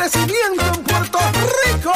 crecimiento en Puerto Rico.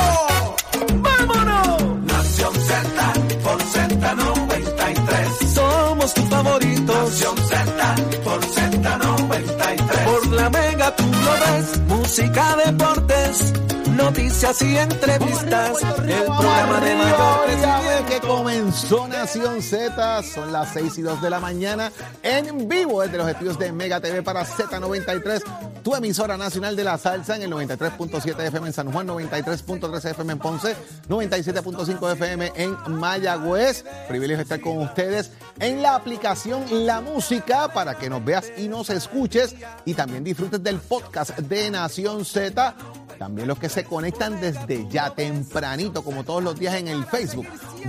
¡Vámonos! Nación Z por Z93. Somos tus favoritos. Nación Z por Z93. Por la mega tú lo ves. Música, deportes, noticias y entrevistas. El programa de mayor crecimiento. que comenzó Nación Z, son las 6 y 2 de la mañana, en vivo desde los estudios de Mega TV para Z93, tu emisora nacional de la salsa en el 93.7 FM en San Juan, 93.3 FM en Ponce, 97.5 FM en Mayagüez. Privilegio estar con ustedes en la aplicación La Música para que nos veas y nos escuches y también disfrutes del podcast de Nación Z. También los que se conectan desde ya tempranito, como todos los días en el Facebook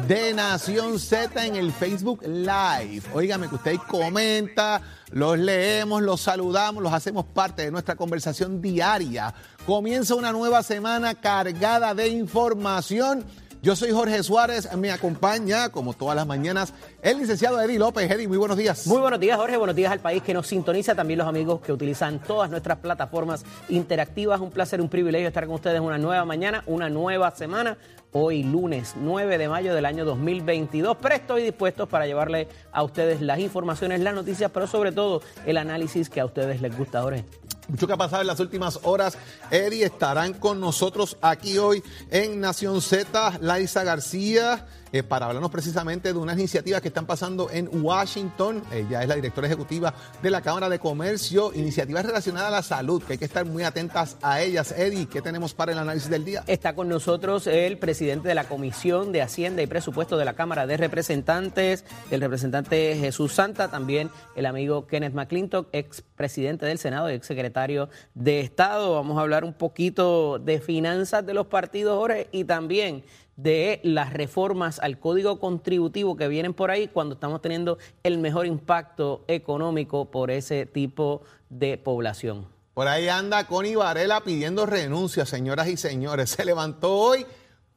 de Nación Z en el Facebook Live. Óigame que usted comenta, los leemos, los saludamos, los hacemos parte de nuestra conversación diaria. Comienza una nueva semana cargada de información. Yo soy Jorge Suárez, me acompaña, como todas las mañanas, el licenciado Eddie López. Eddie, muy buenos días. Muy buenos días, Jorge. Buenos días al país que nos sintoniza. También los amigos que utilizan todas nuestras plataformas interactivas. Un placer, un privilegio estar con ustedes una nueva mañana, una nueva semana. Hoy, lunes 9 de mayo del año 2022. Presto y dispuestos para llevarle a ustedes las informaciones, las noticias, pero sobre todo el análisis que a ustedes les gusta, Jorge. Mucho que ha pasado en las últimas horas. Eddie estarán con nosotros aquí hoy en Nación Z, Laisa García, eh, para hablarnos precisamente de unas iniciativas que están pasando en Washington. Ella es la directora ejecutiva de la Cámara de Comercio, iniciativas relacionadas a la salud, que hay que estar muy atentas a ellas. Eddie, ¿qué tenemos para el análisis del día? Está con nosotros el presidente de la Comisión de Hacienda y Presupuesto de la Cámara de Representantes, el representante Jesús Santa, también el amigo Kenneth McClintock, ex presidente del Senado y ex secretario de Estado. Vamos a hablar un poquito de finanzas de los partidos, Jorge, y también de las reformas al código contributivo que vienen por ahí cuando estamos teniendo el mejor impacto económico por ese tipo de población. Por ahí anda Connie Varela pidiendo renuncias, señoras y señores. Se levantó hoy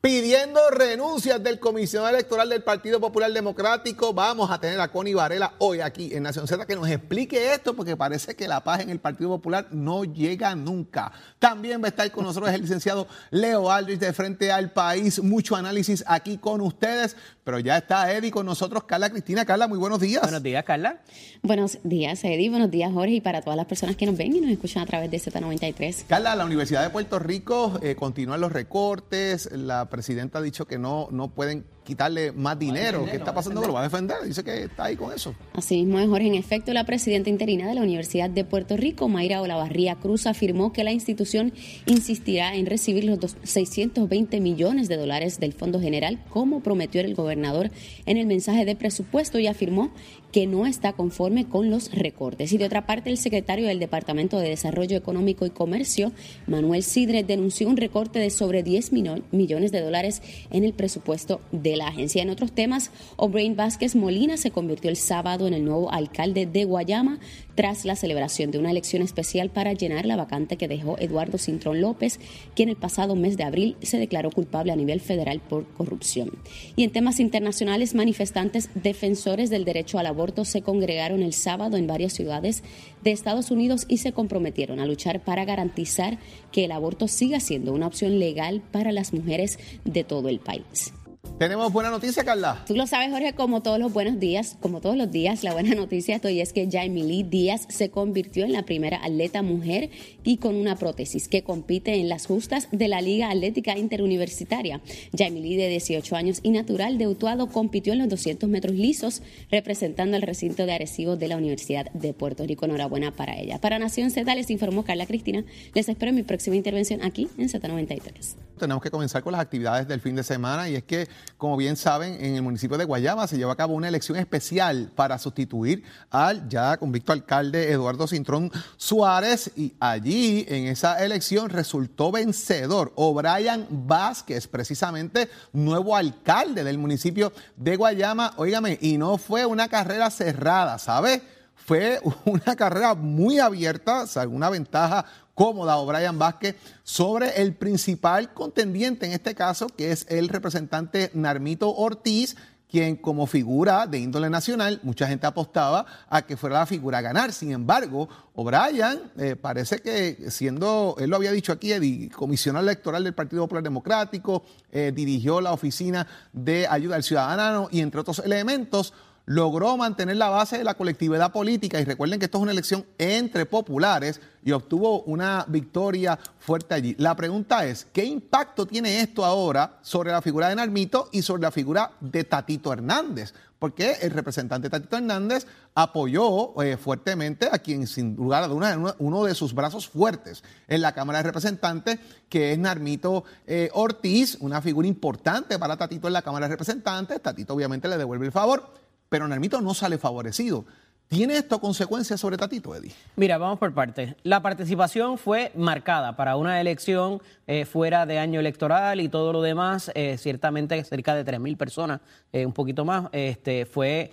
pidiendo renuncias del comisionado electoral del Partido Popular Democrático. Vamos a tener a Connie Varela hoy aquí en Nación Z que nos explique esto porque parece que la paz en el Partido Popular no llega nunca. También va a estar con nosotros el licenciado Leo Aldrich de Frente al País. Mucho análisis aquí con ustedes, pero ya está Eddie con nosotros, Carla Cristina. Carla, muy buenos días. Buenos días, Carla. Buenos días, Eddie. Buenos días, Jorge. Y para todas las personas que nos ven y nos escuchan a través de Z93. Carla, la Universidad de Puerto Rico eh, continúan los recortes. La presidenta ha dicho que no, no pueden quitarle más dinero. ¿Qué está pasando? Lo va a defender. Dice que está ahí con eso. Así mismo es, Jorge. En efecto, la presidenta interina de la Universidad de Puerto Rico, Mayra Olavarría Cruz, afirmó que la institución insistirá en recibir los dos- 620 millones de dólares del Fondo General, como prometió el gobernador en el mensaje de presupuesto, y afirmó que no está conforme con los recortes. Y de otra parte, el secretario del Departamento de Desarrollo Económico y Comercio, Manuel Sidre, denunció un recorte de sobre 10 mino- millones de dólares en el presupuesto de la agencia. En otros temas, O'Brien Vázquez Molina se convirtió el sábado en el nuevo alcalde de Guayama tras la celebración de una elección especial para llenar la vacante que dejó Eduardo Cintrón López, quien el pasado mes de abril se declaró culpable a nivel federal por corrupción. Y en temas internacionales, manifestantes defensores del derecho al aborto se congregaron el sábado en varias ciudades de Estados Unidos y se comprometieron a luchar para garantizar que el aborto siga siendo una opción legal para las mujeres de todo el país. Tenemos buena noticia, Carla. Tú lo sabes, Jorge, como todos los buenos días, como todos los días, la buena noticia estoy es que Jaime Lee Díaz se convirtió en la primera atleta mujer y con una prótesis que compite en las justas de la Liga Atlética Interuniversitaria. Jaime Lee, de 18 años y natural de Utuado, compitió en los 200 metros lisos, representando el recinto de Arecibo de la Universidad de Puerto Rico. Enhorabuena para ella. Para Nación Z les informó Carla Cristina. Les espero en mi próxima intervención aquí en Z93. Tenemos que comenzar con las actividades del fin de semana y es que, como bien saben, en el municipio de Guayama se llevó a cabo una elección especial para sustituir al ya convicto alcalde Eduardo Cintrón Suárez y allí en esa elección resultó vencedor O'Brien Vázquez, precisamente nuevo alcalde del municipio de Guayama. Óigame, y no fue una carrera cerrada, ¿sabe? Fue una carrera muy abierta, o una ventaja cómoda O'Brien Vázquez sobre el principal contendiente en este caso, que es el representante Narmito Ortiz, quien como figura de índole nacional, mucha gente apostaba a que fuera la figura a ganar. Sin embargo, O'Brien eh, parece que siendo, él lo había dicho aquí, Eddie, comisionado electoral del Partido Popular Democrático, eh, dirigió la oficina de ayuda al ciudadano y entre otros elementos, logró mantener la base de la colectividad política y recuerden que esto es una elección entre populares y obtuvo una victoria fuerte allí. La pregunta es, ¿qué impacto tiene esto ahora sobre la figura de Narmito y sobre la figura de Tatito Hernández? Porque el representante Tatito Hernández apoyó eh, fuertemente a quien sin lugar a dudas uno, de sus brazos fuertes en la Cámara de Representantes, que es Narmito eh, Ortiz, una figura importante para Tatito en la Cámara de Representantes. Tatito obviamente le devuelve el favor pero Narmito no sale favorecido. ¿Tiene esto consecuencias sobre Tatito, Eddie? Mira, vamos por partes. La participación fue marcada para una elección eh, fuera de año electoral y todo lo demás, eh, ciertamente cerca de 3.000 personas, eh, un poquito más, este, fue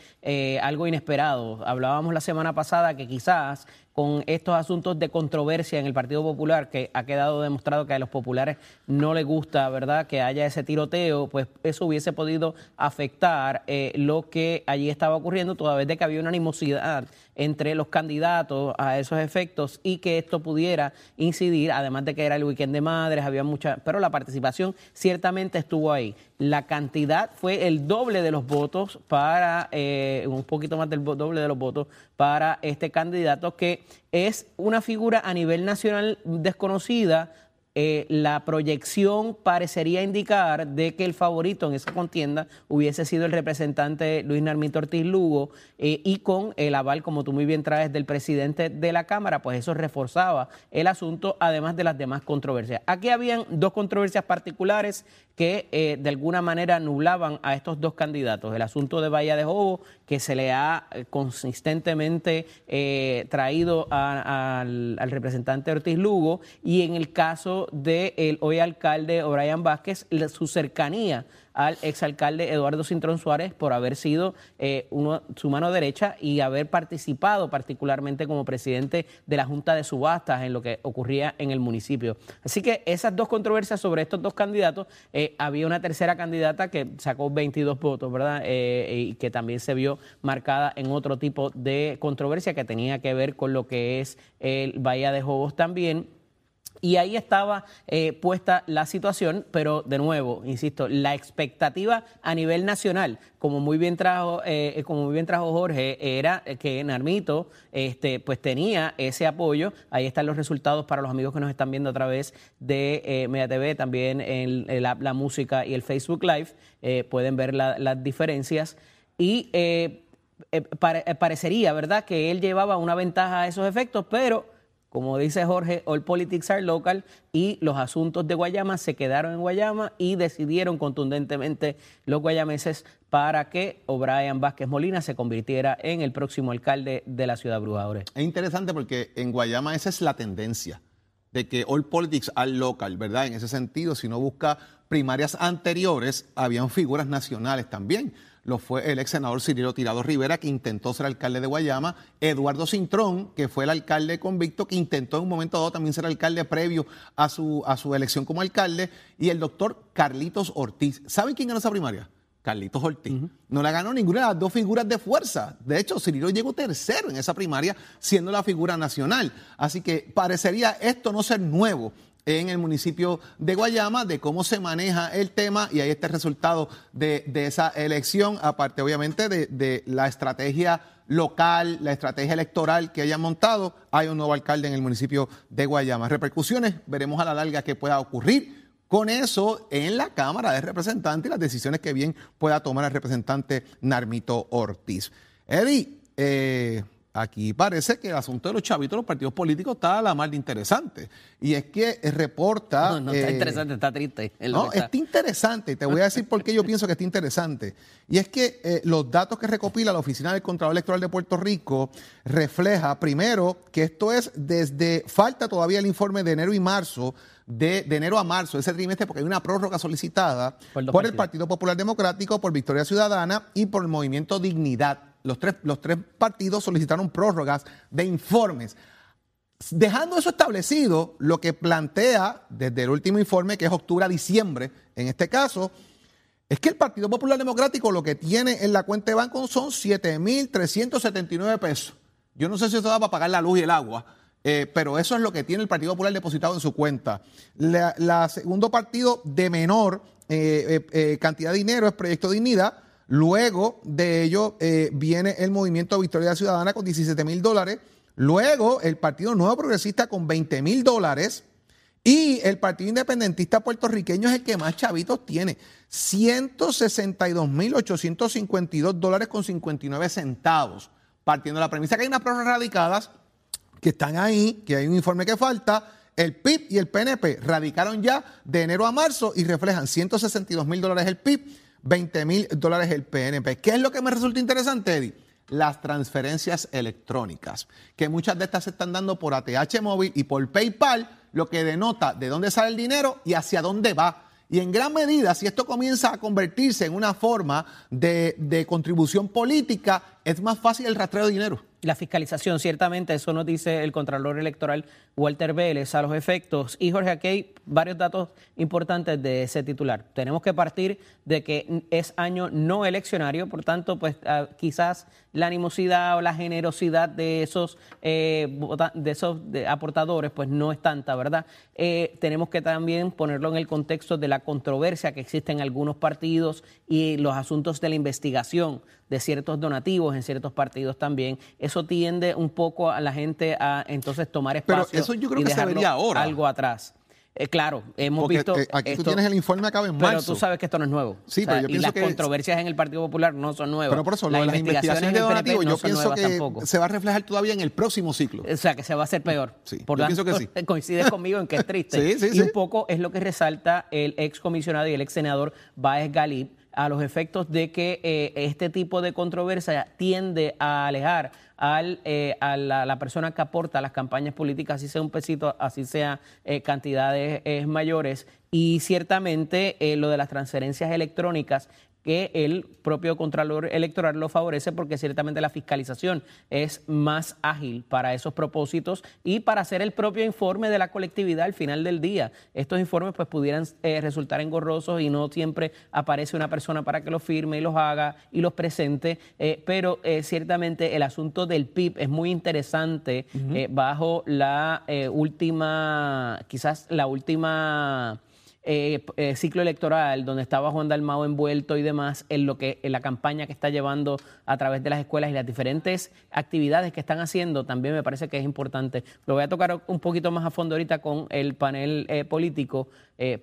algo inesperado. Hablábamos la semana pasada que quizás con estos asuntos de controversia en el Partido Popular, que ha quedado demostrado que a los populares no les gusta, ¿verdad?, que haya ese tiroteo, pues eso hubiese podido afectar eh, lo que allí estaba ocurriendo, toda vez de que había una animosidad entre los candidatos a esos efectos y que esto pudiera incidir, además de que era el weekend de madres, había mucha, pero la participación ciertamente estuvo ahí. La cantidad fue el doble de los votos para, eh, un poquito más del doble de los votos para este candidato que es una figura a nivel nacional desconocida, eh, la proyección parecería indicar de que el favorito en esa contienda hubiese sido el representante Luis Narmito Ortiz Lugo eh, y con el aval, como tú muy bien traes, del presidente de la Cámara, pues eso reforzaba el asunto, además de las demás controversias. Aquí habían dos controversias particulares que eh, de alguna manera nublaban a estos dos candidatos. El asunto de Bahía de Jobo, que se le ha consistentemente traído al, al representante Ortiz Lugo, y en el caso del hoy alcalde O'Brien Vázquez, su cercanía al exalcalde Eduardo Cintrón Suárez por haber sido eh, uno, su mano derecha y haber participado particularmente como presidente de la Junta de Subastas en lo que ocurría en el municipio. Así que esas dos controversias sobre estos dos candidatos, eh, había una tercera candidata que sacó 22 votos, ¿verdad? Eh, y que también se vio marcada en otro tipo de controversia que tenía que ver con lo que es el Bahía de Jobos también y ahí estaba eh, puesta la situación, pero de nuevo, insisto, la expectativa a nivel nacional, como muy bien trajo, eh, como muy bien trajo Jorge, era que Narmito este, pues tenía ese apoyo. Ahí están los resultados para los amigos que nos están viendo a través de eh, Media TV, también en, la, música y el Facebook Live. pueden ver las diferencias. Y parecería, ¿verdad?, que él llevaba una ventaja a esos efectos, pero como dice Jorge, all politics are local y los asuntos de Guayama se quedaron en Guayama y decidieron contundentemente los guayameses para que O'Brien Vázquez Molina se convirtiera en el próximo alcalde de la ciudad Brujadores. Es interesante porque en Guayama esa es la tendencia de que all politics are local, ¿verdad? En ese sentido, si no busca primarias anteriores, habían figuras nacionales también lo fue el ex senador Cirilo Tirado Rivera, que intentó ser alcalde de Guayama, Eduardo Cintrón, que fue el alcalde convicto, que intentó en un momento dado también ser alcalde previo a su, a su elección como alcalde, y el doctor Carlitos Ortiz. ¿Saben quién ganó esa primaria? Carlitos Ortiz. No la ganó ninguna de las dos figuras de fuerza. De hecho, Cirilo llegó tercero en esa primaria, siendo la figura nacional. Así que parecería esto no ser nuevo en el municipio de Guayama, de cómo se maneja el tema y ahí está el resultado de, esa elección, aparte obviamente de, la estrategia local, la estrategia electoral que hayan montado, hay un nuevo alcalde en el municipio de Guayama. Repercusiones, veremos a la larga qué pueda ocurrir con eso en la Cámara de Representantes y las decisiones que bien pueda tomar el representante Narmito Ortiz. Eddie, eh, Aquí parece que el asunto de los chavitos de los partidos políticos está a la más de interesante. Y es que reporta. No, no está eh, interesante, está triste. No, está interesante. Te voy a decir por qué yo pienso que está interesante. Y es que eh, los datos que recopila la Oficina del Contralor Electoral de Puerto Rico refleja, primero, que esto es desde. Falta todavía el informe de enero y marzo. De, de enero a marzo, ese trimestre, porque hay una prórroga solicitada por el Partido Popular Democrático, por Victoria Ciudadana y por el Movimiento Dignidad los tres, los tres partidos solicitaron prórrogas de informes. Dejando eso establecido, lo que plantea desde el último informe, que es octubre a diciembre, en este caso, Es que el Partido Popular Democrático lo que tiene en la cuenta de banco son 7.379 pesos. Yo no sé si eso da para pagar la luz y el agua, eh, pero eso es lo que tiene el Partido Popular depositado en su cuenta. La, segundo partido de menor eh, eh, cantidad de dinero es Proyecto Dignidad. Luego de ello viene el Movimiento Victoria Ciudadana con 17 mil dólares. Luego el Partido Nuevo Progresista con 20 mil dólares. Y el Partido Independentista puertorriqueño es el que más chavitos tiene. 162.852 dólares con 59 centavos. Partiendo de la premisa que hay unas pruebas radicadas que están ahí, que hay un informe que falta. El PIB y el PNP radicaron ya de enero a marzo y reflejan 162 mil dólares el PIB, 20 mil dólares el PNP. ¿Qué es lo que me resulta interesante, Eddie? Las transferencias electrónicas, que muchas de estas se están dando por ATH móvil y por PayPal lo que denota de dónde sale el dinero y hacia dónde va. Y en gran medida, si esto comienza a convertirse en una forma de, de contribución política, es más fácil el rastreo de dinero la fiscalización, ciertamente, eso nos dice el Contralor Electoral Walter Vélez a los efectos. Y Jorge, aquí varios datos importantes de ese titular. Tenemos que partir de que es año no eleccionario, por tanto, pues ah, quizás la animosidad o la generosidad de esos, eh, de esos aportadores pues no es tanta, ¿verdad? Eh, tenemos que también ponerlo en el contexto de la controversia que existe en algunos partidos y los asuntos de la investigación de ciertos donativos en ciertos partidos también. Eso tiende un poco a la gente a entonces tomar espacio Pero eso yo creo que se vería ahora. algo atrás. Eh, claro, hemos visto. Eh, aquí tú tienes el informe acá en marzo. Pero tú sabes que esto no es nuevo. Sí, pero yo y las controversias en el Partido Popular no son nuevas. Pero por eso, lo de las investigaciones de donativos, yo pienso que se va a reflejar todavía en el próximo ciclo. O sea, que se va a hacer peor. Sí, por yo pienso que sí. Coincides conmigo en que es triste. sí, sí, y un poco es lo que resalta el ex comisionado y el ex senador Baez Galip a los efectos de que eh, este tipo de controversia tiende a alejar al, eh, a la, persona que aporta las campañas políticas, así sea un pesito, así sea eh, cantidades mayores. Y ciertamente lo de las transferencias electrónicas que el propio Contralor Electoral lo favorece porque ciertamente la fiscalización es más ágil para esos propósitos y para hacer el propio informe de la colectividad al final del día. Estos informes pues pudieran eh, resultar engorrosos y no siempre aparece una persona para que los firme y los haga y los presente, eh, pero eh, ciertamente el asunto del PIB es muy interesante bajo la última, quizás la última eh, eh, ciclo electoral donde estaba Juan Dalmao envuelto y demás en lo que en la campaña que está llevando a través de las escuelas y las diferentes actividades que están haciendo también me parece que es importante. Lo voy a tocar un poquito más a fondo ahorita con el panel eh, político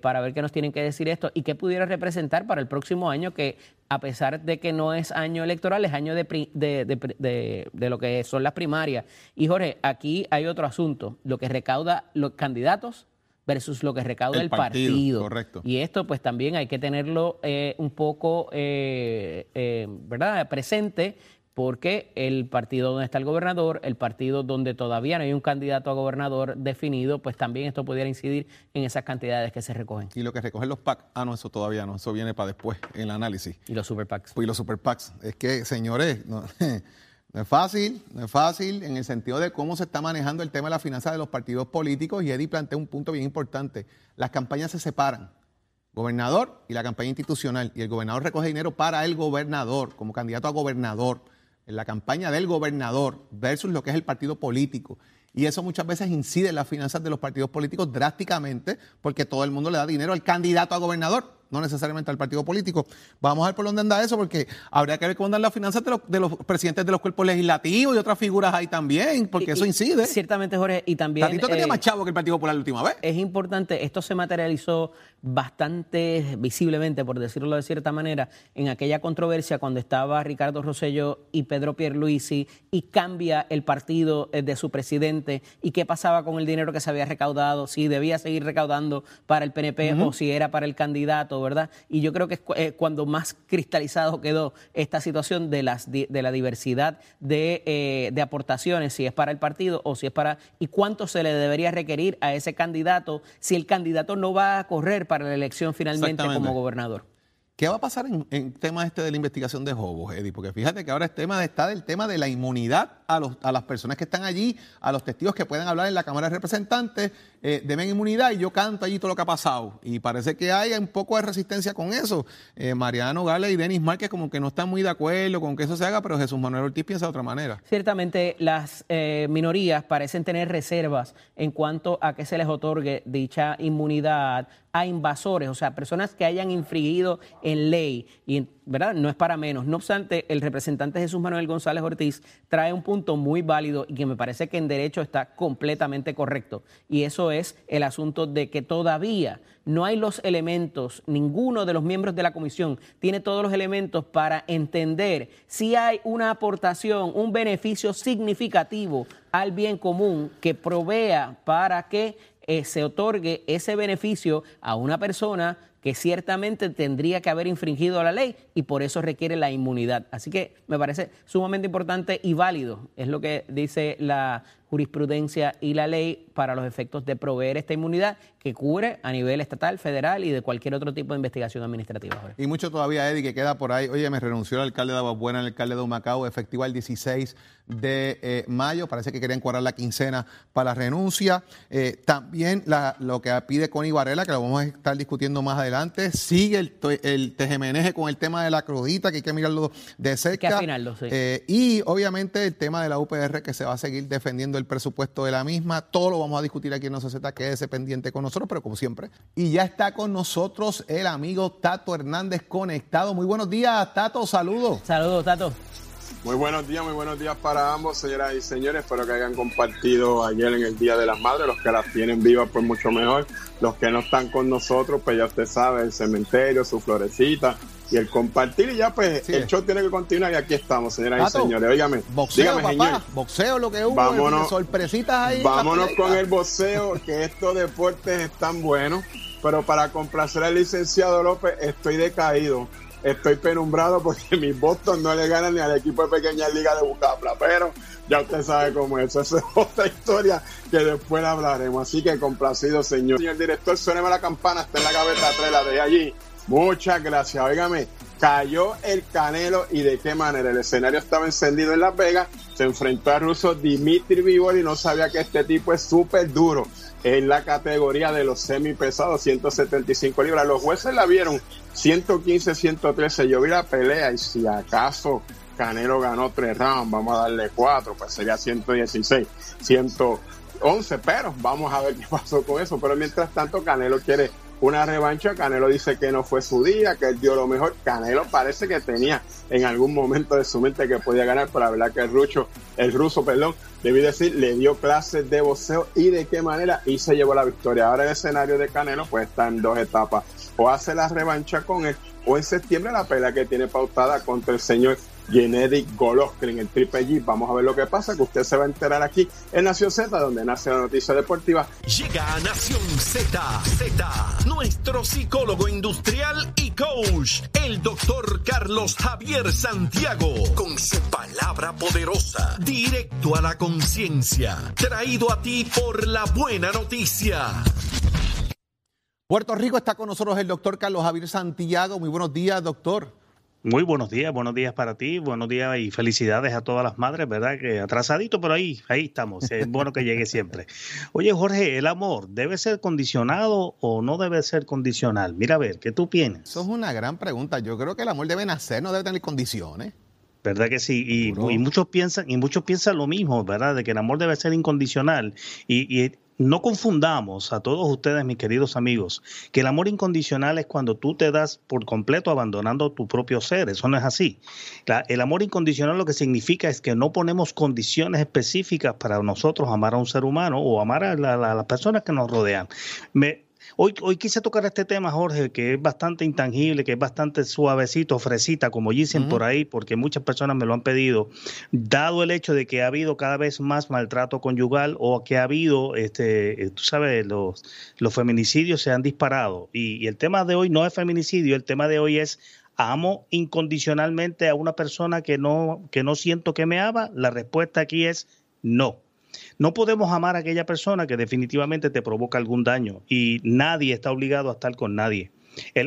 para ver qué nos tienen que decir esto y qué pudiera representar para el próximo año que a pesar de que no es año electoral, es año de, de, de lo que son las primarias. Y Jorge, aquí hay otro asunto, lo que recauda los candidatos versus lo que recauda el, partido, Correcto. Y esto pues también hay que tenerlo eh, un poco, eh, eh, ¿verdad?, presente porque el partido donde está el gobernador, el partido donde todavía no hay un candidato a gobernador definido, pues también esto pudiera incidir en esas cantidades que se recogen. Y lo que recogen los PAC, ah, no, eso todavía no, eso viene para después en el análisis. Y los super PACs. Pues y los super PACs. Es que, señores, no, No es fácil, no es fácil en el sentido de cómo se está manejando el tema de la finanza de los partidos políticos y Eddie plantea un punto bien importante. Las campañas se separan, gobernador y la campaña institucional, y el gobernador recoge dinero para el gobernador, como candidato a gobernador, en la campaña del gobernador versus lo que es el partido político. Y eso muchas veces incide en las finanzas de los partidos políticos drásticamente porque todo el mundo le da dinero al candidato a gobernador no necesariamente al partido político. Vamos a ver por dónde anda eso, porque habría que ver cómo andan las finanzas de los, presidentes de los cuerpos legislativos y otras figuras ahí también, porque eso incide. Ciertamente, Jorge, y también... Tatito tenía eh, más chavo que el Partido Popular la última vez. Es importante, esto se materializó bastante visiblemente, por decirlo de cierta manera, en aquella controversia cuando estaba Ricardo Rosello y Pedro Pierluisi y cambia el partido eh, de su presidente y qué pasaba con el dinero que se había recaudado, si debía seguir recaudando para el PNP o si era para el candidato ¿verdad? Y yo creo que es eh, cuando más cristalizado quedó esta situación de, las, de la diversidad eh, de, aportaciones, si es para el partido o si es para... y cuánto se le debería requerir a ese candidato si el candidato no va a correr para la elección finalmente como gobernador. ¿Qué va a pasar en, en tema este de la investigación de Jobos, Eddie? Porque fíjate que ahora el tema está del tema de la inmunidad a, los, a las personas que están allí, a los testigos que pueden hablar en la Cámara de Representantes, eh, deben inmunidad y yo canto allí todo lo que ha pasado. Y parece que hay un poco de resistencia con eso. Eh, Mariano Gale y Denis Márquez como que no están muy de acuerdo con que eso se haga, pero Jesús Manuel Ortiz piensa de otra manera. Ciertamente las eh, minorías parecen tener reservas en cuanto a que se les otorgue dicha inmunidad a invasores, o sea, personas que hayan infringido en ley y ¿verdad? No es para menos. No obstante, el representante Jesús Manuel González Ortiz trae un punto muy válido y que me parece que en derecho está completamente correcto. Y eso es el asunto de que todavía no hay los elementos, ninguno de los miembros de la comisión tiene todos los elementos para entender si hay una aportación, un beneficio significativo al bien común que provea para que eh, se otorgue ese beneficio a una persona que ciertamente tendría que haber infringido la ley y por eso requiere la inmunidad. Así que me parece sumamente importante y válido, es lo que dice la jurisprudencia y la ley para los efectos de proveer esta inmunidad que cubre a nivel estatal, federal y de cualquier otro tipo de investigación administrativa. Y mucho todavía, Eddie, que queda por ahí. Oye, me renunció el alcalde de Aguabuena, el alcalde de Humacao, efectivo el 16 de eh, mayo. Parece que querían cuadrar la quincena para la renuncia. Eh, también lo que pide Connie Varela, que lo vamos a estar discutiendo más adelante, sigue el, el tejemeneje con el tema de la crudita, que hay que mirarlo de cerca. Que sí. Eh, y obviamente el tema de la UPR, que se va a seguir defendiendo el presupuesto de la misma. Todo lo vamos a discutir aquí en que quédese pendiente con nosotros, pero como siempre. Y ya está con nosotros el amigo Tato Hernández conectado. Muy buenos días, Tato, saludos. Saludos, Tato. Muy buenos días, muy buenos días para ambos, señoras y señores. Espero que hayan compartido ayer en el Día de las Madres. Los que las tienen vivas, pues mucho mejor. Los que no están con nosotros, pues ya usted sabe, el cementerio, su florecita, y el compartir y ya pues el show tiene que continuar y aquí estamos, señoras y señores. Óigame, boxeo, papá, boxeo lo que hubo, vámonos, sorpresitas ahí. Vámonos con el boxeo, que estos deportes están buenos, pero para complacer al licenciado López estoy decaído. Estoy penumbrado porque mis Boston no le ganan ni al equipo de pequeña liga de Bucapla, pero ya usted sabe cómo es. Esa es otra historia que después hablaremos. Así que complacido, señor. Señor director, suéneme la campana, está en la cabeza 3, la de allí. Muchas gracias. Óigame, cayó el Canelo y de qué manera. El escenario estaba encendido en Las Vegas. Se enfrentó al ruso Dimitri Vivol y no sabía que este tipo es súper duro en la categoría de los semipesados, 175 libras. Los jueces la vieron 115, 113. Yo vi la pelea y si acaso Canelo ganó tres rounds, vamos a darle cuatro, pues sería 116, 111. Pero vamos a ver qué pasó con eso. Pero mientras tanto, Canelo quiere una revancha. Canelo dice que no fue su día, que él dio lo mejor. Canelo parece que tenía en algún momento de su mente que podía ganar, pero la verdad que el ruso, el ruso, perdón, debí decir, le dio clases de boxeo y de qué manera y se llevó la victoria. Ahora el escenario de Canelo pues está en dos etapas. O hace la revancha con él, o en septiembre la pelea que tiene pautada contra el señor Gennady Golovkin, el Triple G. Vamos a ver lo que pasa, que usted se va a enterar aquí en Nación Z, donde nace la noticia deportiva. Llega a Nación Z, Z, nuestro psicólogo industrial y coach, el doctor Carlos Javier Santiago, con su palabra poderosa, directo a la conciencia, traído a ti por la buena noticia. Puerto Rico está con nosotros el doctor Carlos Javier Santiago. Muy buenos días, doctor. Muy buenos días, buenos días para ti, buenos días y felicidades a todas las madres, ¿verdad? Que atrasadito, pero ahí, ahí estamos, es bueno que llegue siempre. Oye, Jorge, ¿el amor debe ser condicionado o no debe ser condicional? Mira, a ver, ¿qué tú piensas? Eso es una gran pregunta. Yo creo que el amor debe nacer, no debe tener condiciones. ¿Verdad que sí? Y, muchos piensan, y muchos piensan lo mismo, ¿verdad? De que el amor debe ser incondicional. Y, y no confundamos a todos ustedes, mis queridos amigos, que el amor incondicional es cuando tú te das por completo abandonando tu propio ser. Eso no es así. el amor incondicional lo que significa es que no ponemos condiciones específicas para nosotros amar a un ser humano o amar a, las personas que nos rodean. Me, Hoy, hoy quise tocar este tema, Jorge, que es bastante intangible, que es bastante suavecito, fresita, como dicen por ahí, porque muchas personas me lo han pedido, dado el hecho de que ha habido cada vez más maltrato conyugal o que ha habido, este, eh, tú sabes, los, los feminicidios se han disparado. Y, y el tema de hoy no es feminicidio, el tema de hoy es amo incondicionalmente a una persona que no, que no siento que me ama. La respuesta aquí es no. No podemos amar a aquella persona que definitivamente te provoca algún daño y nadie está obligado a estar con nadie.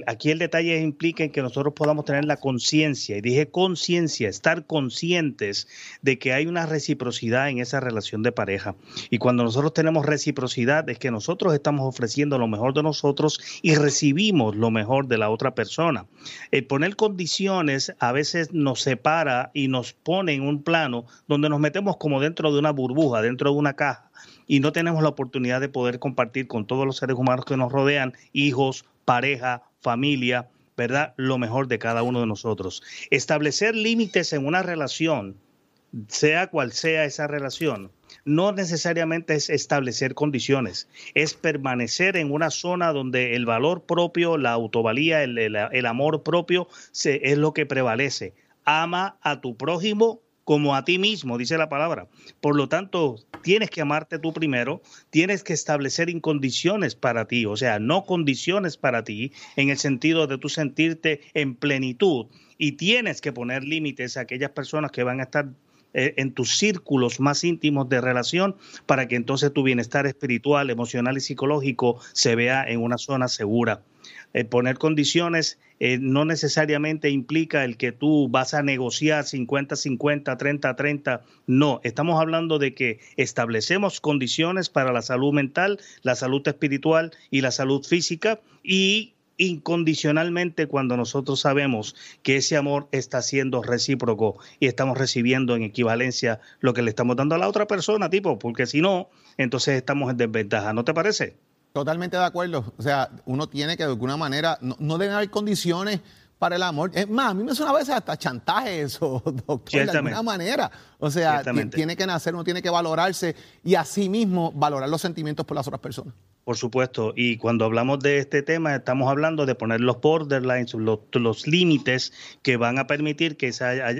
Aquí el detalle implica en que nosotros podamos tener la conciencia, y dije conciencia, estar conscientes de que hay una reciprocidad en esa relación de pareja. Y cuando nosotros tenemos reciprocidad es que nosotros estamos ofreciendo lo mejor de nosotros y recibimos lo mejor de la otra persona. El poner condiciones a veces nos separa y nos pone en un plano donde nos metemos como dentro de una burbuja, dentro de una caja y no tenemos la oportunidad de poder compartir con todos los seres humanos que nos rodean, hijos, pareja, familia, ¿verdad? Lo mejor de cada uno de nosotros. Establecer límites en una relación, sea cual sea esa relación, no necesariamente es establecer condiciones, es permanecer en una zona donde el valor propio, la autovalía, el, amor propio es lo que prevalece. Ama a tu prójimo como a ti mismo, dice la palabra. Por lo tanto, tienes que amarte tú primero, tienes que establecer incondiciones para ti, o sea, no condiciones para ti, en el sentido de tú sentirte en plenitud, y tienes que poner límites a aquellas personas que van a estar eh, en tus círculos más íntimos de relación para que entonces tu bienestar espiritual, emocional y psicológico se vea en una zona segura. Eh, poner condiciones eh, no necesariamente implica el que tú vas a negociar 50-50, 30-30. No, estamos hablando de que establecemos condiciones para la salud mental, la salud espiritual y la salud física y incondicionalmente cuando nosotros sabemos que ese amor está siendo recíproco y estamos recibiendo en equivalencia lo que le estamos dando a la otra persona, tipo, porque si no, entonces estamos en desventaja, ¿no te parece? Totalmente de acuerdo. O sea, uno tiene que de alguna manera, no, deben haber condiciones para el amor. Es más, a mí me suena a veces hasta chantaje eso, doctor, de alguna manera. O sea, tiene que nacer, uno tiene que valorarse y así mismo valorar los sentimientos por las otras personas. Por supuesto, y cuando hablamos de este tema estamos hablando de poner los borderlines, los, límites que van a permitir que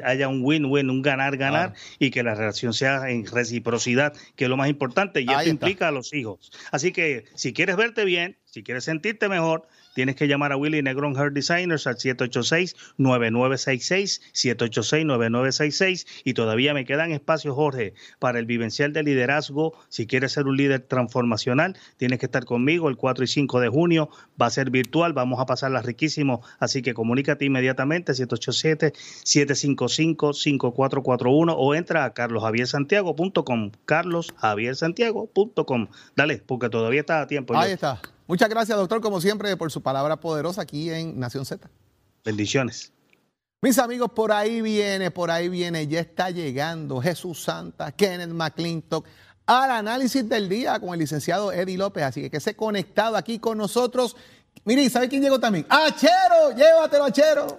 haya un win-win, un ganar-ganar y que la relación sea en reciprocidad, que es lo más importante y esto implica a los hijos. Así que si quieres verte bien, si quieres sentirte mejor, tienes que llamar a Willy Negron Hair Designers al 786-9966, 786-9966 y todavía me quedan espacios, Jorge, para el vivencial de liderazgo. Si quieres ser un líder transformacional, tienes que estar conmigo el 4 y 5 de junio. Va a ser virtual, vamos a pasarla riquísimo, así que comunícate inmediatamente 787-755-5441 o entra a carlosjaviersantiago.com, carlosjaviersantiago.com. Dale, porque todavía está a tiempo. Ahí está. Muchas gracias, doctor, como siempre, por su palabra poderosa aquí en Nación Z. Bendiciones. Mis amigos, por ahí viene, por ahí viene, ya está llegando Jesús Santa, Kenneth McClintock, al análisis del día con el licenciado Eddie López. Así que que se conectado aquí con nosotros. Mire, ¿sabe quién llegó también? ¡Achero! ¡Llévatelo, Achero!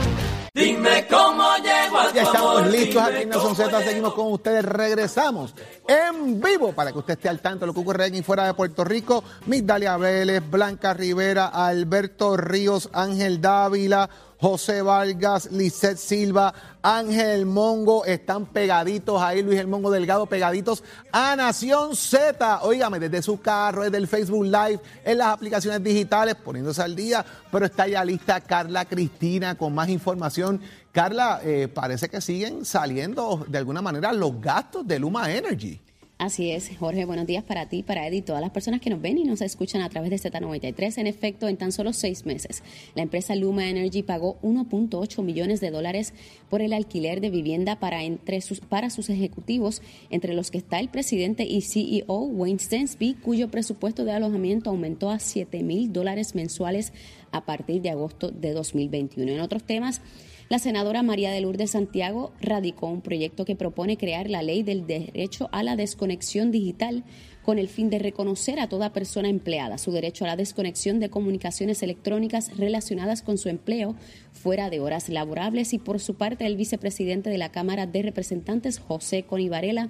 Dime cómo llego a Ya estamos listos aquí en Nación Z, seguimos con ustedes, regresamos en vivo para que usted esté al tanto de lo que ocurre aquí fuera de Puerto Rico. Migdalia Vélez, Blanca Rivera, Alberto Ríos, Ángel Dávila, José Vargas, Lisset Silva, Ángel Mongo, están pegaditos ahí, Luis El Mongo Delgado, pegaditos a Nación Z. Óigame, desde su carro, desde el Facebook Live, en las aplicaciones digitales, poniéndose al día, pero está ya lista Carla Cristina con más información. Carla, eh, parece que siguen saliendo de alguna manera los gastos de Luma Energy. Así es, Jorge, buenos días para ti, para Eddie y todas las personas que nos ven y nos escuchan a través de Z93. En efecto, en tan solo seis meses, la empresa Luma Energy pagó 1.8 millones de dólares por el alquiler de vivienda para, entre sus, para sus ejecutivos, entre los que está el presidente y CEO Wayne Stensby, cuyo presupuesto de alojamiento aumentó a 7 mil dólares mensuales a partir de agosto de 2021. En otros temas, la senadora María de Lourdes Santiago radicó un proyecto que propone crear la ley del derecho a la desconexión digital con el fin de reconocer a toda persona empleada. Su derecho a la desconexión de comunicaciones electrónicas relacionadas con su empleo fuera de horas laborables y por su parte el vicepresidente de la Cámara de Representantes, José Conivarela,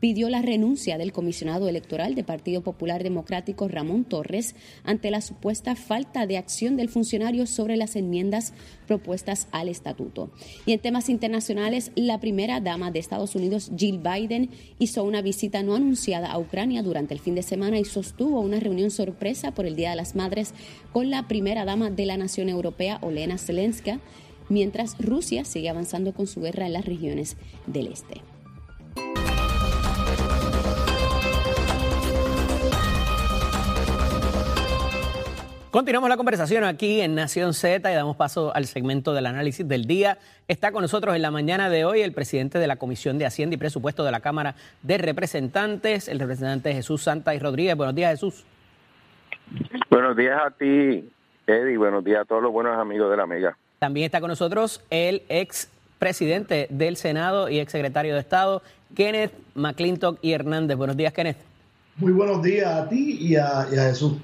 pidió la renuncia del comisionado electoral del Partido Popular Democrático Ramón Torres ante la supuesta falta de acción del funcionario sobre las enmiendas propuestas al estatuto. Y en temas internacionales, la primera dama de Estados Unidos, Jill Biden, hizo una visita no anunciada a Ucrania durante el fin de semana y sostuvo una reunión sorpresa por el Día de las Madres con la primera dama de la nación europea, Olena Zelenska, mientras Rusia sigue avanzando con su guerra en las regiones del este. Continuamos la conversación aquí en Nación Z y damos paso al segmento del análisis del día. Está con nosotros en la mañana de hoy el presidente de la Comisión de Hacienda y Presupuesto de la Cámara de Representantes, el representante Jesús Santa y Rodríguez. Buenos días, Jesús. Buenos días a ti, Eddie. Buenos días a todos los buenos amigos de la Mega. También está con nosotros el ex presidente del Senado y ex secretario de Estado, Kenneth McClintock y Hernández. Buenos días, Kenneth. Muy buenos días a ti y a Jesús.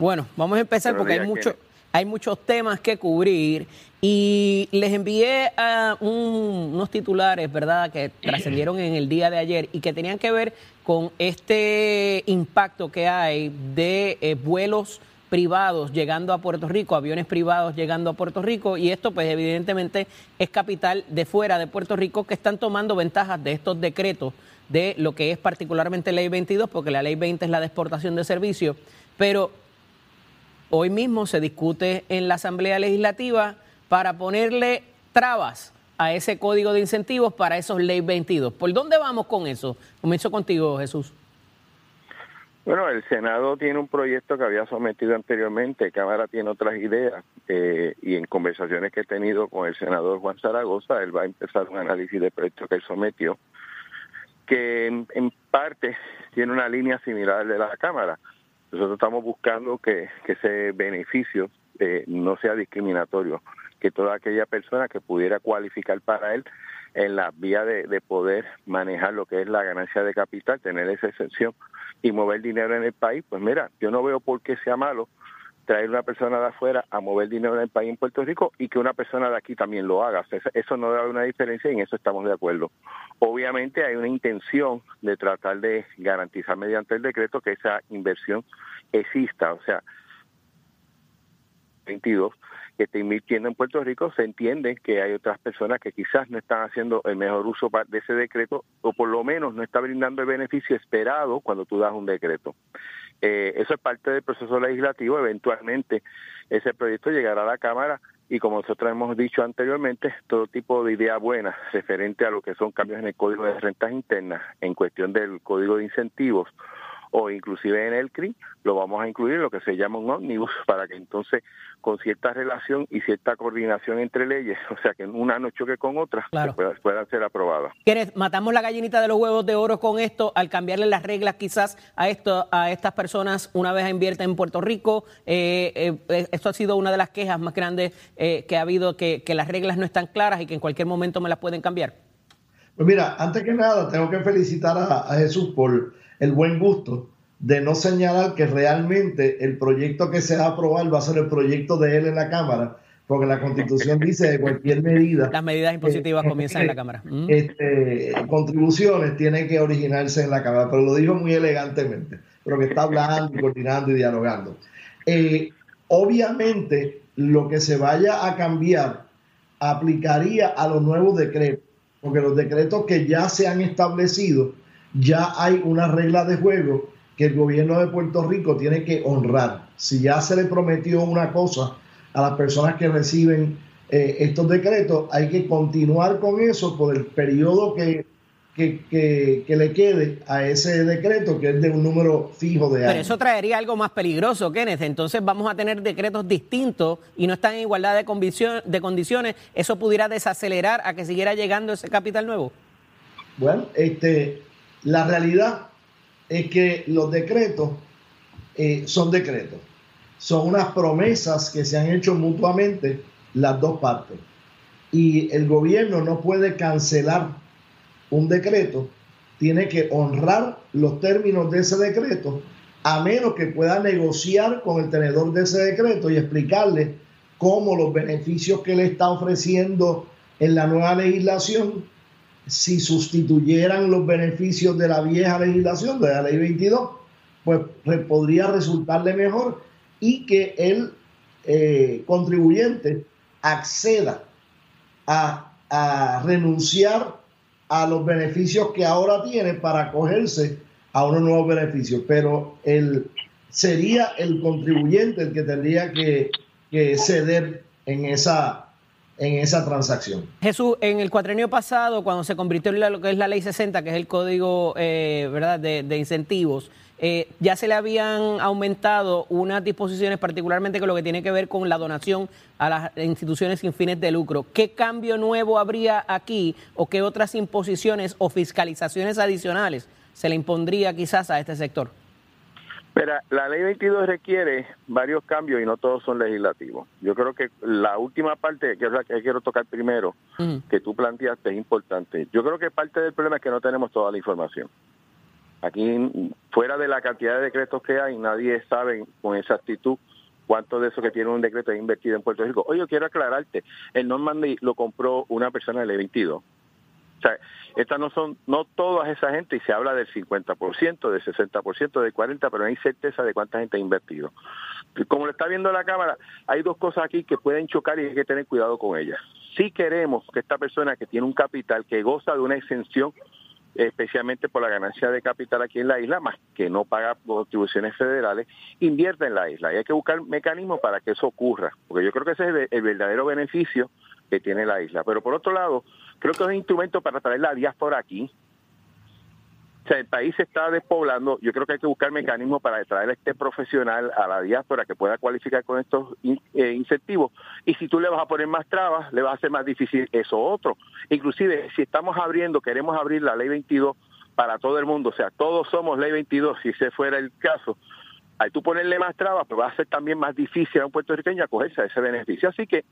Bueno, vamos a empezar porque hay, mucho, hay muchos temas que cubrir. Y les envié a unos titulares, ¿verdad?, que trascendieron en el día de ayer y que tenían que ver con este impacto que hay de eh, vuelos privados llegando a Puerto Rico, aviones privados llegando a Puerto Rico, y esto pues evidentemente es capital de fuera de Puerto Rico que están tomando ventajas de estos decretos de lo que es particularmente ley 22, porque la ley 20 es la de exportación de servicios, pero Hoy mismo se discute en la Asamblea Legislativa para ponerle trabas a ese código de incentivos para esos ley 22. ¿Por dónde vamos con eso? Comienzo contigo, Jesús. Bueno, el Senado tiene un proyecto que había sometido anteriormente, Cámara tiene otras ideas eh, y en conversaciones que he tenido con el senador Juan Zaragoza, él va a empezar un análisis del proyecto que él sometió, que en, parte tiene una línea similar de la Cámara. Nosotros estamos buscando que, ese beneficio eh, no sea discriminatorio, que toda aquella persona que pudiera cualificar para él en la vía de, poder manejar lo que es la ganancia de capital, tener esa excepción y mover dinero en el país, pues mira, yo no veo por qué sea malo traer una persona de afuera a mover dinero en el país en Puerto Rico y que una persona de aquí también lo haga. eso no da una diferencia y en eso estamos de acuerdo. Obviamente hay una intención de tratar de garantizar mediante el decreto que esa inversión exista. O sea, 22 que está invirtiendo en Puerto Rico, se entiende que hay otras personas que quizás no están haciendo el mejor uso de ese decreto o por lo menos no está brindando el beneficio esperado cuando tú das un decreto. Eh, eso es parte del proceso legislativo. Eventualmente ese proyecto llegará a la Cámara y como nosotros hemos dicho anteriormente, todo tipo de idea buena referente a lo que son cambios en el Código de Rentas Internas, en cuestión del Código de Incentivos o inclusive en el CRI, lo vamos a incluir en lo que se llama un ómnibus para que entonces con cierta relación y cierta coordinación entre leyes, o sea que una no choque con otra, puedan, ser aprobadas. ¿Quieres, matamos la gallinita de los huevos de oro con esto al cambiarle las reglas quizás a esto a estas personas una vez invierten en Puerto Rico? Eh, eh, esto ha sido una de las quejas más grandes eh, que ha habido, que, las reglas no están claras y que en cualquier momento me las pueden cambiar. Pues mira, antes que nada, tengo que felicitar a Jesús por el buen gusto de no señalar que realmente el proyecto que se va a aprobar va a ser el proyecto de él en la Cámara, porque la Constitución dice de cualquier medida. Las medidas impositivas comienzan en la Cámara. Este, contribuciones tienen que originarse en la Cámara, pero lo dijo muy elegantemente, pero que está hablando, coordinando y dialogando. Eh, obviamente, lo que se vaya a cambiar aplicaría a los nuevos decretos, porque los decretos que ya se han establecido ya hay una regla de juego que el gobierno de Puerto Rico tiene que honrar. Si ya se le prometió una cosa a las personas que reciben eh, estos decretos, hay que continuar con eso por el periodo que, que, le quede a ese decreto, que es de un número fijo de años. Pero eso traería algo más peligroso, Kenneth. Entonces vamos a tener decretos distintos y no están en igualdad de, de condiciones. ¿Eso pudiera desacelerar a que siguiera llegando ese capital nuevo? Bueno, este, la realidad es que los decretos eh, son decretos, son unas promesas que se han hecho mutuamente las dos partes. Y el gobierno no puede cancelar un decreto, tiene que honrar los términos de ese decreto, a menos que pueda negociar con el tenedor de ese decreto y explicarle cómo los beneficios que le está ofreciendo en la nueva legislación si sustituyeran los beneficios de la vieja legislación, de la ley 22, pues podría resultarle mejor y que el eh, contribuyente acceda a, a, renunciar a los beneficios que ahora tiene para acogerse a unos nuevos beneficios. Pero el, sería el contribuyente el que tendría que, que ceder en esa en esa transacción. Jesús, en el cuatrenio pasado, cuando se convirtió en lo que es la ley 60, que es el código eh, ¿verdad? De, incentivos, eh, ya se le habían aumentado unas disposiciones, particularmente con lo que tiene que ver con la donación a las instituciones sin fines de lucro. ¿Qué cambio nuevo habría aquí o qué otras imposiciones o fiscalizaciones adicionales se le impondría quizás a este sector? Mira, la ley 22 requiere varios cambios y no todos son legislativos. Yo creo que la última parte, que es la que quiero tocar primero, que tú planteaste, es importante. Yo creo que parte del problema es que no tenemos toda la información. Aquí, fuera de la cantidad de decretos que hay, nadie sabe con exactitud cuánto de eso que tiene un decreto es invertido en Puerto Rico. Oye, quiero aclararte, el Normandy lo compró una persona de ley 22 o sea, estas no son, no todas esa gente, y se habla del 50%, del 60%, del 40%, pero no hay certeza de cuánta gente ha invertido. Como lo está viendo la Cámara, hay dos cosas aquí que pueden chocar y hay que tener cuidado con ellas. Si queremos que esta persona que tiene un capital, que goza de una exención, especialmente por la ganancia de capital aquí en la isla, más que no paga contribuciones federales, invierta en la isla. Y hay que buscar mecanismos para que eso ocurra, porque yo creo que ese es el verdadero beneficio que tiene la isla. Pero por otro lado, creo que es un instrumento para traer la diáspora aquí. O sea, el país se está despoblando. Yo creo que hay que buscar mecanismos para traer a este profesional a la diáspora que pueda cualificar con estos eh, incentivos. Y si tú le vas a poner más trabas, le va a hacer más difícil eso otro. Inclusive, si estamos abriendo, queremos abrir la ley 22 para todo el mundo, o sea, todos somos ley 22, si ese fuera el caso, al tú ponerle más trabas, pues va a ser también más difícil a un puertorriqueño acogerse a ese beneficio. Así que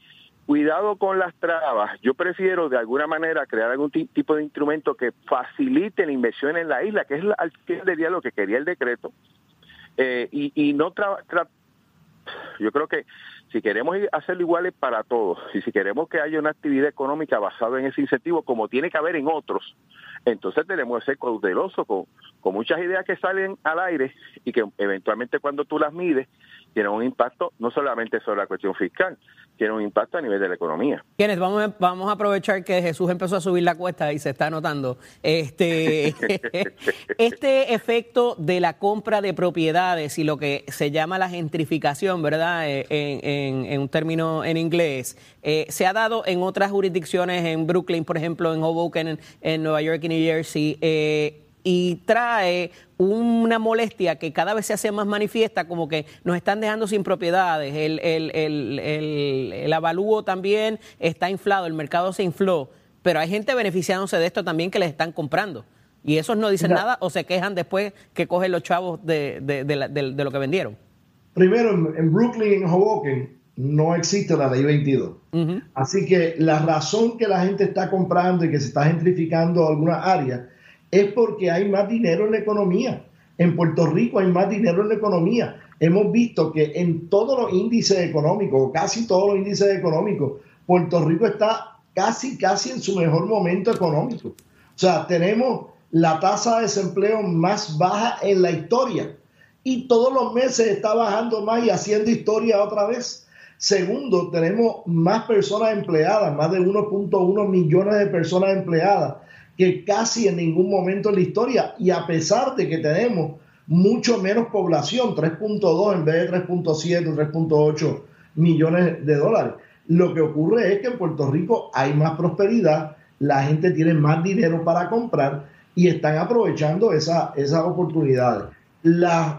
cuidado con las trabas. Yo prefiero de alguna manera crear algún tipo de instrumento que facilite la inversión en la isla, que es al del día lo que quería el decreto. Eh, y, y no tra yo creo que si queremos hacerlo iguales para todos y si queremos que haya una actividad económica basada en ese incentivo como tiene que haber en otros, entonces tenemos que ser cautelosos con, con muchas ideas que salen al aire y que eventualmente cuando tú las mides tienen un impacto no solamente sobre la cuestión fiscal, tiene un impacto a nivel de la economía. Quienes vamos, vamos a aprovechar que Jesús empezó a subir la cuesta y se está notando este, este efecto de la compra de propiedades y lo que se llama la gentrificación, ¿verdad? Eh, en, un término en inglés, eh, se ha dado en otras jurisdicciones, en Brooklyn, por ejemplo, en Hoboken, en, Nueva York y New Jersey. Eh, y trae una molestia que cada vez se hace más manifiesta, como que nos están dejando sin propiedades, el, el, el, el, avalúo también está inflado, el mercado se infló, pero hay gente beneficiándose de esto también que les están comprando. Y esos no dicen nada o se quejan después que cogen los chavos de, de, de, lo que vendieron. Primero, en Brooklyn, en Hoboken, no existe la ley 22. Así que la razón que la gente está comprando y que se está gentrificando algunas áreas es porque hay más dinero en la economía. En Puerto Rico hay más dinero en la economía. Hemos visto que en todos los índices económicos, casi todos los índices económicos, Puerto Rico está casi, casi en su mejor momento económico. O sea, tenemos la tasa de desempleo más baja en la historia y todos los meses está bajando más y haciendo historia otra vez. Segundo, tenemos más personas empleadas, más de 1.1 millones de personas empleadas que casi en ningún momento en la historia. Y a pesar de que tenemos mucho menos población, 3.2 en vez de 3.7, 3.8 millones de dólares. Lo que ocurre es que en Puerto Rico hay más prosperidad, la gente tiene más dinero para comprar y están aprovechando esa, esas oportunidades. Las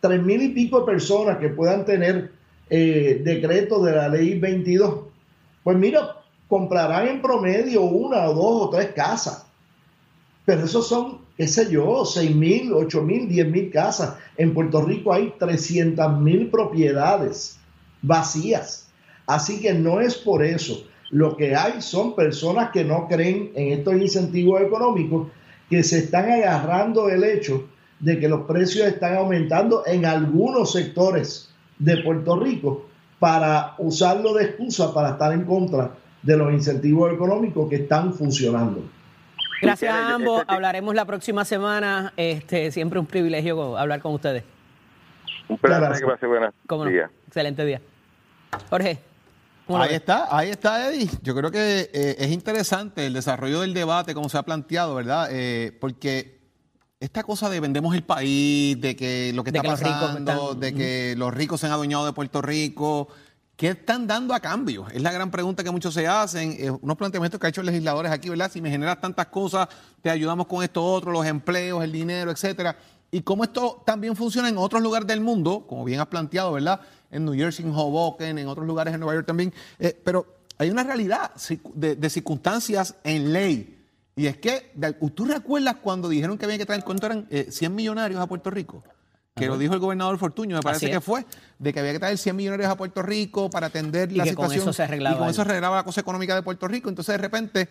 tres mil y pico personas que puedan tener eh, decreto de la ley 22, pues mira, comprarán en promedio una o dos o tres casas pero esos son, qué sé yo, 6 mil, 8 mil, 10 mil casas. En Puerto Rico hay 300 mil propiedades vacías. Así que no es por eso. Lo que hay son personas que no creen en estos incentivos económicos, que se están agarrando el hecho de que los precios están aumentando en algunos sectores de Puerto Rico para usarlo de excusa para estar en contra de los incentivos económicos que están funcionando. Gracias a ambos. Hablaremos la próxima semana. Este, siempre un privilegio hablar con ustedes. Un placer que pase buenas ¿Cómo no? Excelente día. Jorge. Ahí está, ahí está, Eddie. Yo creo que eh, es interesante el desarrollo del debate, como se ha planteado, ¿verdad? Eh, porque esta cosa de vendemos el país, de que lo que está pasando, de que los ricos se han adueñado de Puerto Rico, ¿qué están dando a cambio? Es la gran pregunta que muchos se hacen. Eh, unos planteamientos que ha hecho legisladores aquí, ¿verdad? Si me generas tantas cosas, te ayudamos con esto otro, los empleos, el dinero, etcétera. Y cómo esto también funciona en otros lugares del mundo, como bien has planteado, ¿verdad? en New Jersey, en Hoboken, en otros lugares en Nueva York también. Eh, pero hay una realidad de, circunstancias en ley. Y es que, ¿tú recuerdas cuando dijeron que había que traer, cuánto eran 100 eh, millonarios a Puerto Rico? Que lo dijo el gobernador Fortuño, me parece que fue, de que había que traer 100 millonarios a Puerto Rico para atender la situación. Con eso se arreglaba y con eso se arreglaba la cosa económica de Puerto Rico. Entonces, de repente,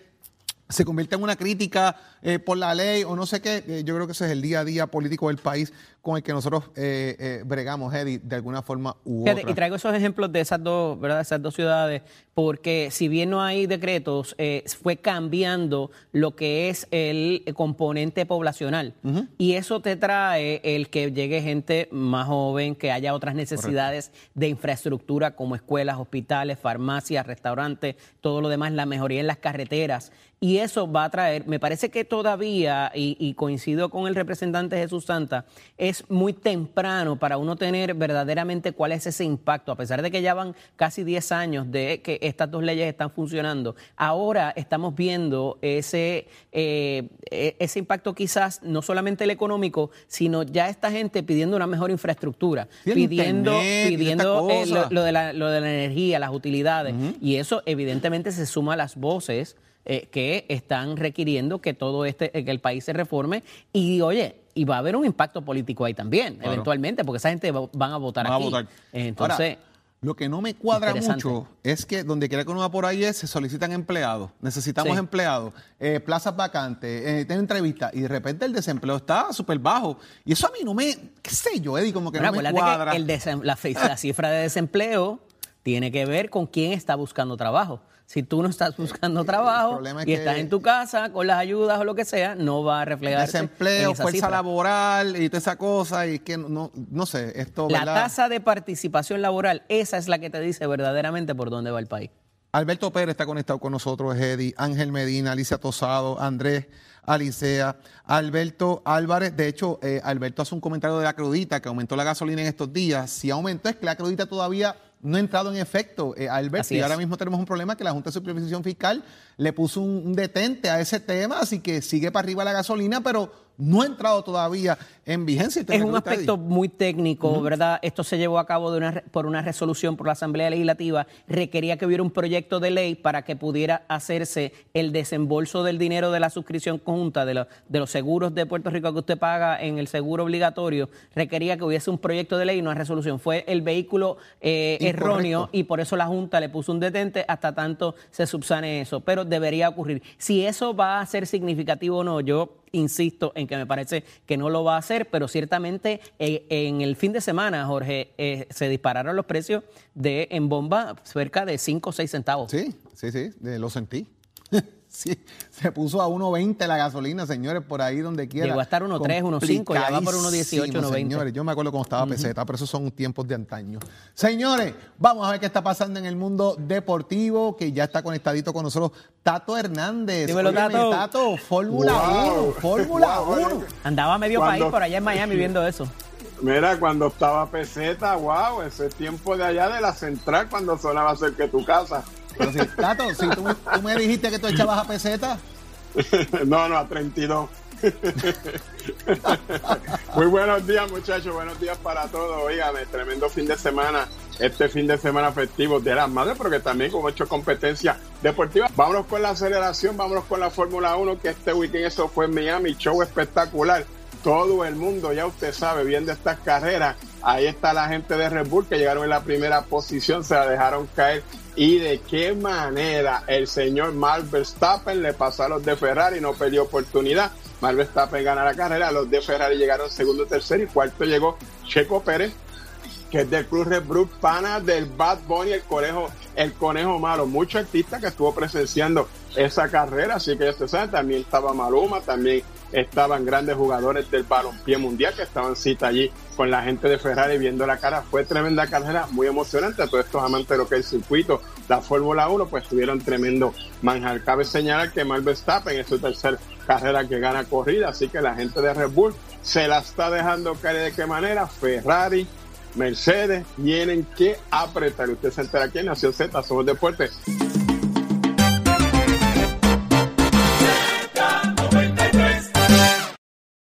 se convierte en una crítica eh, por la ley o no sé qué. yo creo que ese es el día a día político del país con el que nosotros eh, eh, bregamos, Eddie, de alguna forma u otra. Y traigo esos ejemplos de esas dos, ¿verdad? Esas dos ciudades, porque si bien no hay decretos, eh, fue cambiando lo que es el componente poblacional. Y eso te trae el que llegue gente más joven, que haya otras necesidades de infraestructura como escuelas, hospitales, farmacias, restaurantes, todo lo demás, la mejoría en las carreteras. Y eso va a traer, me parece que todavía, y, y coincido con el representante Jesús Santa, es muy temprano para uno tener verdaderamente cuál es ese impacto, a pesar de que ya van casi 10 años de que estas dos leyes están funcionando. Ahora estamos viendo ese, eh, e, ese impacto quizás no solamente el económico, sino ya esta gente pidiendo una mejor infraestructura, pidiendo, pidiendo eh, lo, de la, lo, de la, energía, las utilidades. Y eso evidentemente se suma a las voces. Eh, que están requiriendo que todo este, que el país se reforme. Y oye, y va a haber un impacto político ahí también, eventualmente, porque esa gente van a votar aquí. Entonces. lo que no me cuadra mucho es que donde quiera que uno va por ahí es, se solicitan empleados, necesitamos empleados, eh, plazas vacantes, eh, entrevistas, y de repente el desempleo está súper bajo. Y eso a mí no me, qué sé yo, Eddie, como que no me cuadra. Que el la, la cifra de desempleo tiene que ver con quién está buscando trabajo. Si tú no estás buscando trabajo y estás en tu casa con las ayudas o lo que sea, no va a reflejar. Desempleo, fuerza laboral y toda esa cosa, y que no, no sé, esto. La tasa de participación laboral, esa es la que te dice verdaderamente por dónde va el país. Alberto Pérez está conectado con nosotros, Eddie, Ángel Medina, Alicia Tosado, Andrés Alicea, Alberto Álvarez. De hecho, eh, Alberto hace un comentario de la crudita que aumentó la gasolina en estos días. Si aumentó, es que la crudita todavía no ha entrado en efecto, eh, Alberto. y ahora mismo tenemos un problema que la Junta de Supervisión Fiscal le puso un, detente a ese tema, así que sigue para arriba la gasolina, pero no ha entrado todavía en vigencia. Es un aspecto muy técnico, ¿verdad? Esto se llevó a cabo de una, por una resolución por la Asamblea Legislativa. Requería que hubiera un proyecto de ley para que pudiera hacerse el desembolso del dinero de la suscripción conjunta de, de los seguros de Puerto Rico que usted paga en el seguro obligatorio. Requería que hubiese un proyecto de ley y una resolución. Fue el vehículo eh, erróneo y por eso la Junta le puso un detente hasta tanto se subsane eso. Pero debería ocurrir. Si eso va a ser significativo o no, yo insisto en que me parece que no lo va a hacer, pero ciertamente eh, en el fin de semana, Jorge, eh, se dispararon los precios de en bomba cerca de 5 o 6 centavos. Sí, sí, sí, lo sentí. Sí, se puso a 1.20 la gasolina, señores, por ahí donde quiera. Llegó a estar 1.3, 1.5, ya va por 1.18, 1.20. Señores, yo me acuerdo cómo estaba peseta, pero esos son tiempos de antaño. Señores, vamos a ver qué está pasando en el mundo deportivo, que ya está conectadito con nosotros Tato Hernández. Dímelo, Tato. Tato, Fórmula 1, Fórmula 1. Andaba medio país por allá en Miami viendo eso. Mira, cuando estaba peseta, wow, ese tiempo de allá de la central, cuando sonaba cerca de tu casa. Pero si, Tato, si tú, me dijiste que tú echabas a peseta. no, no, a 32. Muy buenos días, muchachos. Buenos días para todos. Oígame, tremendo fin de semana. Este fin de semana festivo de las madres, porque también con hecho competencia deportiva. Vámonos con la aceleración, vámonos con la Fórmula 1, que este weekend eso fue en Miami. Show espectacular. Todo el mundo, ya usted sabe, viendo estas carreras. Ahí está la gente de Red Bull que llegaron en la primera posición, se la dejaron caer y de qué manera el señor Max Verstappen le pasó a los de Ferrari, no perdió oportunidad. Max Verstappen gana la carrera, los de Ferrari llegaron segundo, tercero y cuarto llegó Checo Pérez, que es del Club Red Bull, pana del Bad Bunny, el conejo, el conejo malo. Mucho artista que estuvo presenciando esa carrera, así que usted sabe, también estaba Maluma, también estaban grandes jugadores del balompié mundial que estaban cita allí con la gente de Ferrari viendo la cara. Fue tremenda carrera, muy emocionante. A todos estos amantes de lo que es el circuito, la Fórmula 1, pues tuvieron tremendo manjar. Cabe señalar que Max Verstappen es su tercera carrera que gana corrida, así que la gente de Red Bull se la está dejando caer de qué manera. Ferrari, Mercedes tienen que apretar. Usted se entera aquí en Nación Z, somos deportes.